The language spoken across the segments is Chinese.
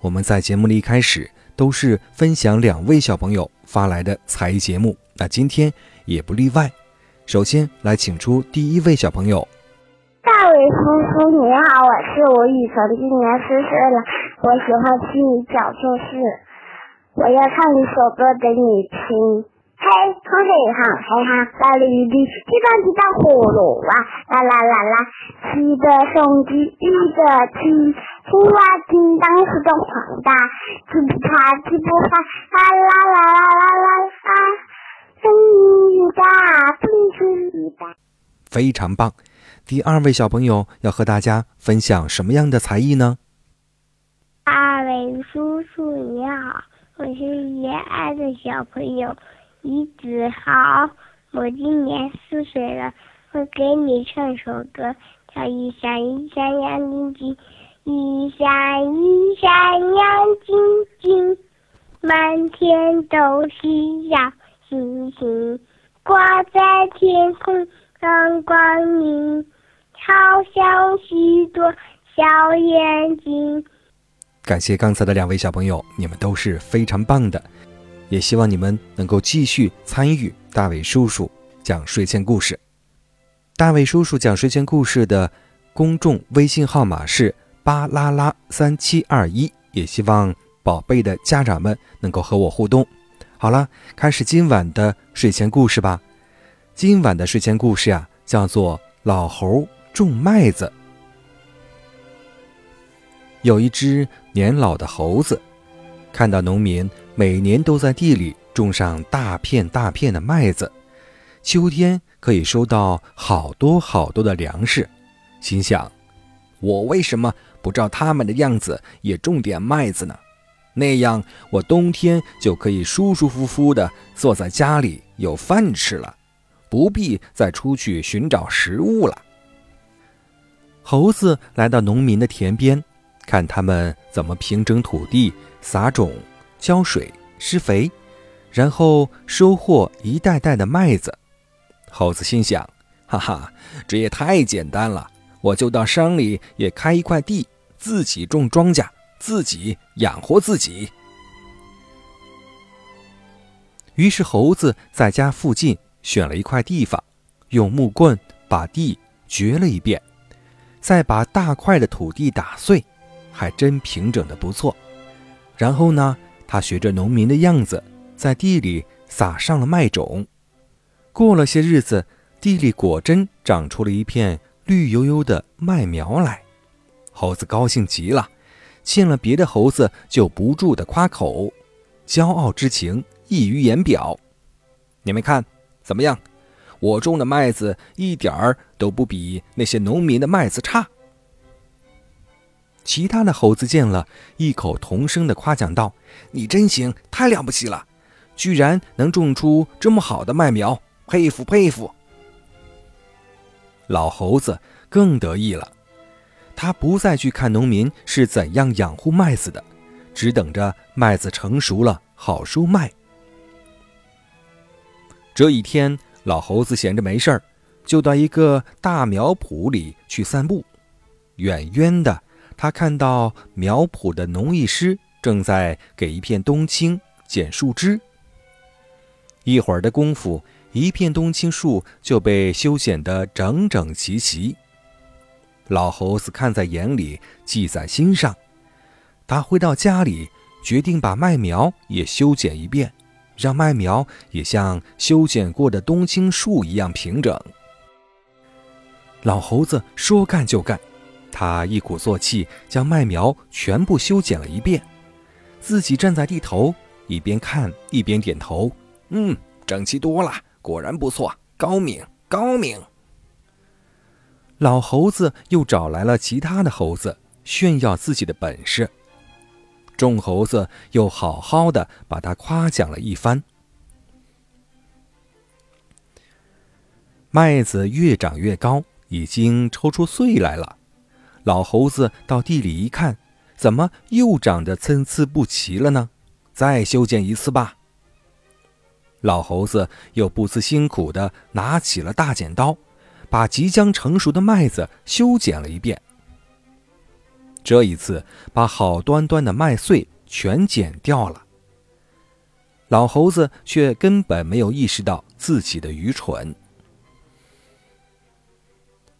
我们在节目的一开始都是分享两位小朋友发来的才艺节目，那今天也不例外。首先来请出第一位小朋友。大伟叔叔你好，我是吴雨辰，今年四岁了，我喜欢听你讲故事，我要唱一首歌给你听。嘿，空黑哈，嘿哈，啦哩哩，滴答滴答葫芦娃，啦啦啦啦，七的兄弟一个七，青蛙叮当是个黄大，鸡不怕不怕，啦啦啦啦啦啦啦，声音大，风吹大。非常棒！第二位小朋友要和大家分享什么样的才艺呢？二位叔叔你好，我是延安的小朋友。李子豪，我今年四岁了，我给你唱首歌，叫《一闪一闪亮晶晶》，一闪一闪亮晶晶，满天都是小星星，挂在天空放光明，好像许多小眼睛。感谢刚才的两位小朋友，你们都是非常棒的。也希望你们能够继续参与大伟叔叔讲睡前故事。大伟叔叔讲睡前故事的公众微信号码是巴啦啦三七二一，也希望宝贝的家长们能够和我互动。好了，开始今晚的睡前故事吧。今晚的睡前故事呀，叫做《老猴种麦子》。有一只年老的猴子，看到农民。每年都在地里种上大片大片的麦子，秋天可以收到好多好多的粮食。心想：我为什么不照他们的样子也种点麦子呢？那样我冬天就可以舒舒服服地坐在家里有饭吃了，不必再出去寻找食物了。猴子来到农民的田边，看他们怎么平整土地、撒种。浇水、施肥，然后收获一袋袋的麦子。猴子心想：“哈哈，这也太简单了！我就到山里也开一块地，自己种庄稼，自己养活自己。”于是，猴子在家附近选了一块地方，用木棍把地掘了一遍，再把大块的土地打碎，还真平整的不错。然后呢？他学着农民的样子，在地里撒上了麦种。过了些日子，地里果真长出了一片绿油油的麦苗来。猴子高兴极了，见了别的猴子就不住地夸口，骄傲之情溢于言表。你们看，怎么样？我种的麦子一点儿都不比那些农民的麦子差。其他的猴子见了，异口同声地夸奖道：“你真行，太了不起了，居然能种出这么好的麦苗，佩服佩服！”老猴子更得意了，他不再去看农民是怎样养护麦子的，只等着麦子成熟了好收麦。这一天，老猴子闲着没事儿，就到一个大苗圃里去散步，远远的。他看到苗圃的农艺师正在给一片冬青剪树枝。一会儿的功夫，一片冬青树就被修剪得整整齐齐。老猴子看在眼里，记在心上。他回到家里，决定把麦苗也修剪一遍，让麦苗也像修剪过的冬青树一样平整。老猴子说干就干。他一鼓作气，将麦苗全部修剪了一遍，自己站在地头，一边看一边点头：“嗯，整齐多了，果然不错，高明，高明。”老猴子又找来了其他的猴子，炫耀自己的本事。众猴子又好好的把他夸奖了一番。麦子越长越高，已经抽出穗来了。老猴子到地里一看，怎么又长得参差不齐了呢？再修剪一次吧。老猴子又不辞辛苦的拿起了大剪刀，把即将成熟的麦子修剪了一遍。这一次，把好端端的麦穗全剪掉了。老猴子却根本没有意识到自己的愚蠢。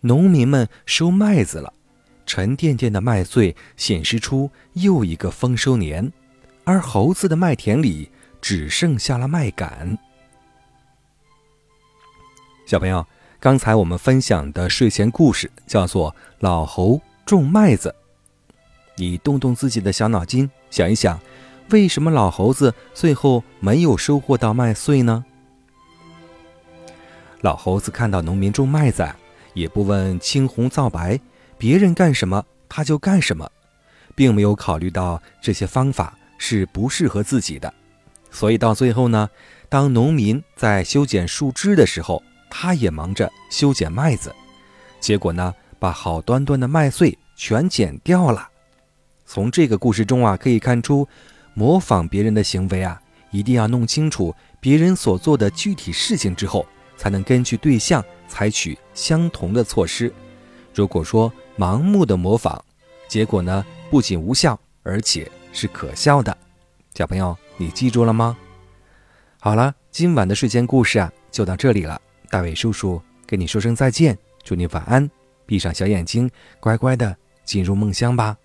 农民们收麦子了，沉甸甸的麦穗显示出又一个丰收年，而猴子的麦田里只剩下了麦秆。小朋友，刚才我们分享的睡前故事叫做《老猴种麦子》。你动动自己的小脑筋，想一想，为什么老猴子最后没有收获到麦穗呢？老猴子看到农民种麦子。也不问青红皂白，别人干什么他就干什么，并没有考虑到这些方法是不适合自己的，所以到最后呢，当农民在修剪树枝的时候，他也忙着修剪麦子，结果呢，把好端端的麦穗全剪掉了。从这个故事中啊，可以看出，模仿别人的行为啊，一定要弄清楚别人所做的具体事情之后。才能根据对象采取相同的措施。如果说盲目的模仿，结果呢不仅无效，而且是可笑的。小朋友，你记住了吗？好了，今晚的睡前故事啊就到这里了。大伟叔叔跟你说声再见，祝你晚安，闭上小眼睛，乖乖的进入梦乡吧。